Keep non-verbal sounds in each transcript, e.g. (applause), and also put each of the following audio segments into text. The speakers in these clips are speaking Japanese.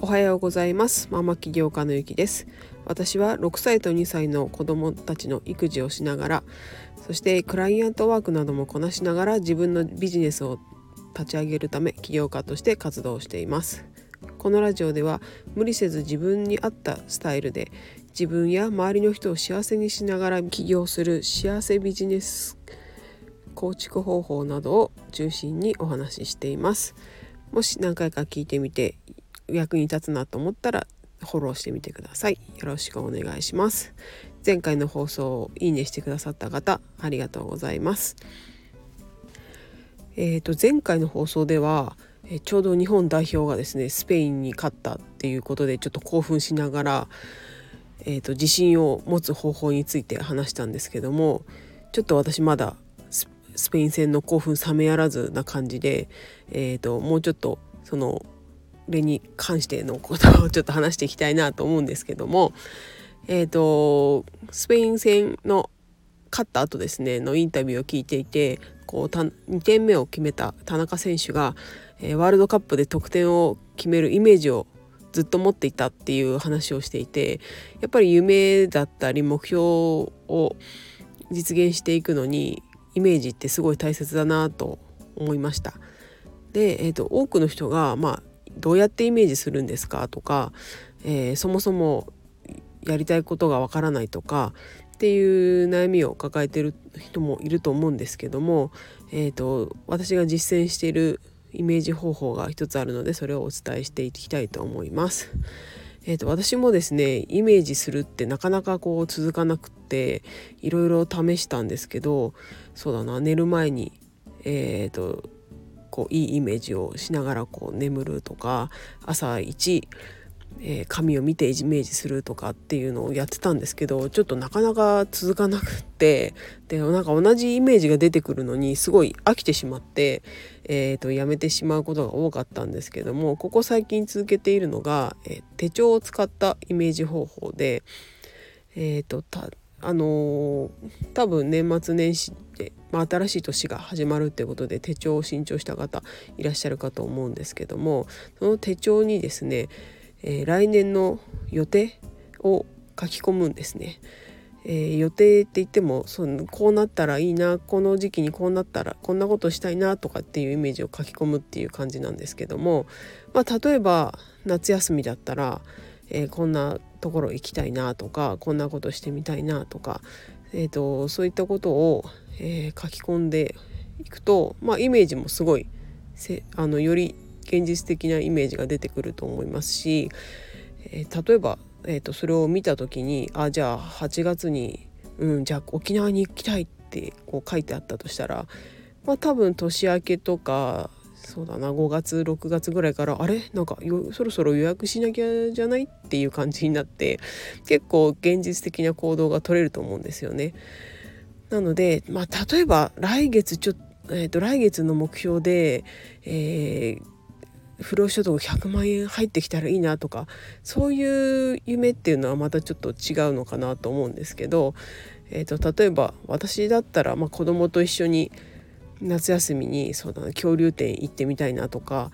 おはようございます。ママ起業家のゆきです。私は6歳と2歳の子供たちの育児をしながらそしてクライアントワークなどもこなしながら自分のビジネスを立ち上げるため起業家として活動しています。このラジオでは無理せず自分に合ったスタイルで自分や周りの人を幸せにしながら起業する幸せビジネス構築方法などを中心にお話ししています。もし何回か聞いてみて役に立つなと思ったらフォローしてみてください。よろしくお願いします。前回の放送をいいねしてくださった方ありがとうございます。えーと前回の放送ではえちょうど日本代表がですねスペインに勝ったっていうことでちょっと興奮しながら、えーと、自信を持つ方法について話したんですけどもちょっと私まだスペイン戦の興奮冷めやらずな感じで、えーと、もうちょっとその例に関してのことをちょっと話していきたいなと思うんですけども、えーとスペイン戦の勝った後ですねのインタビューを聞いていてこう2点目を決めた田中選手が、えー、ワールドカップで得点を決めるイメージをずっと持っていたっていう話をしていてやっぱり夢だったり目標を実現していくのにイメージってすごい大切だなと思いました。で、えーと、多くの人が、まあ、どうやってイメージするんですかとか、えー、そもそもやりたいことがわからないとかっていう悩みを抱えてる人もいると思うんですけども、えーと、私が実践しているイメージ方法が一つあるのでそれをお伝えしていきたいと思います。えーと、私もですねイメージするってなかなかこう続かなくっていろいろ試したんですけどそうだな寝る前にえーとこういいイメージをしながらこう眠るとか朝一えー、紙を見てイメージするとかっていうのをやってたんですけどちょっとなかなか続かなくってでなんか同じイメージが出てくるのにすごい飽きてしまって、えーと、やめてしまうことが多かったんですけどもここ最近続けているのが、えー、手帳を使ったイメージ方法でえ、ー、とあのー、多分年末年始で、まあ、新しい年が始まるってことで手帳を新調した方いらっしゃるかと思うんですけどもその手帳にですねえー、来年の予定を書き込むんですね。えー、予定って言ってもそのこうなったらいいなこの時期にこうなったらこんなことしたいなとかっていうイメージを書き込むっていう感じなんですけども、まあ、例えば夏休みだったら、えー、こんなところ行きたいなとかこんなことしてみたいなとか、えーと、そういったことを、えー、書き込んでいくと、まあ、イメージもすごいせあのより現実的なイメージが出てくると思いますし、えー、例えば、えーと、それを見た時にあじゃあ8月に、うん、じゃあ沖縄に行きたいってこう書いてあったとしたら、まあ、多分年明けとかそうだな5月6月ぐらいからあれ？なんかそろそろ予約しなきゃじゃない？っていう感じになって結構現実的な行動が取れると思うんですよね。なので、まあ、例えば来月ちょっと,、えー、と来月の目標で、えー不労所得100万円入ってきたらいいなとかそういう夢っていうのはまたちょっと違うのかなと思うんですけど、えーと、例えば私だったら、まあ、子供と一緒に夏休みにそうだな恐竜展行ってみたいなとか、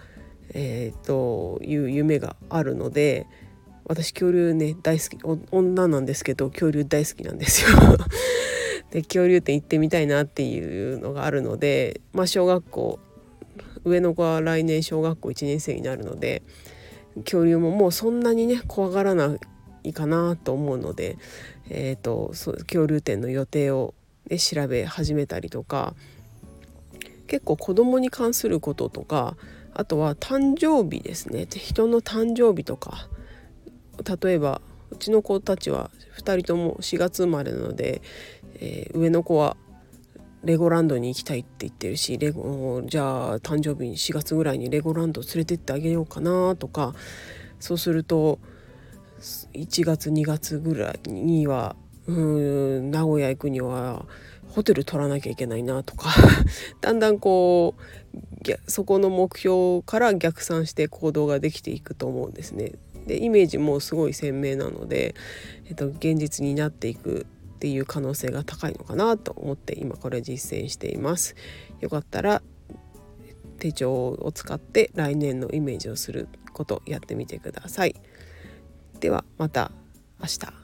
えー、という夢があるので私恐竜ね大好き女なんですけど恐竜大好きなんですよ。(laughs) で恐竜展行ってみたいなっていうのがあるので、まあ、小学校上の子は来年小学校1年生になるので恐竜ももうそんなにね怖がらないかなと思うので、えーと、そ恐竜展の予定を、ね、調べ始めたりとか結構子供に関することとかあとは誕生日ですね。人の誕生日とか例えばうちの子たちは2人とも4月生まれなので、えー、上の子はレゴランドに行きたいって言ってるしレゴじゃあ誕生日に4月ぐらいにレゴランド連れてってあげようかなとかそうすると1月2月ぐらいにはうん名古屋行くにはホテル取らなきゃいけないなとか (laughs) だんだんこうそこの目標から逆算して行動ができていくと思うんですね。でイメージもすごい鮮明なので、えっと、現実になっていくっていう可能性が高いのかなと思って今これ実践しています。よかったら手帳を使って来年のイメージをすることやってみてください。ではまた明日。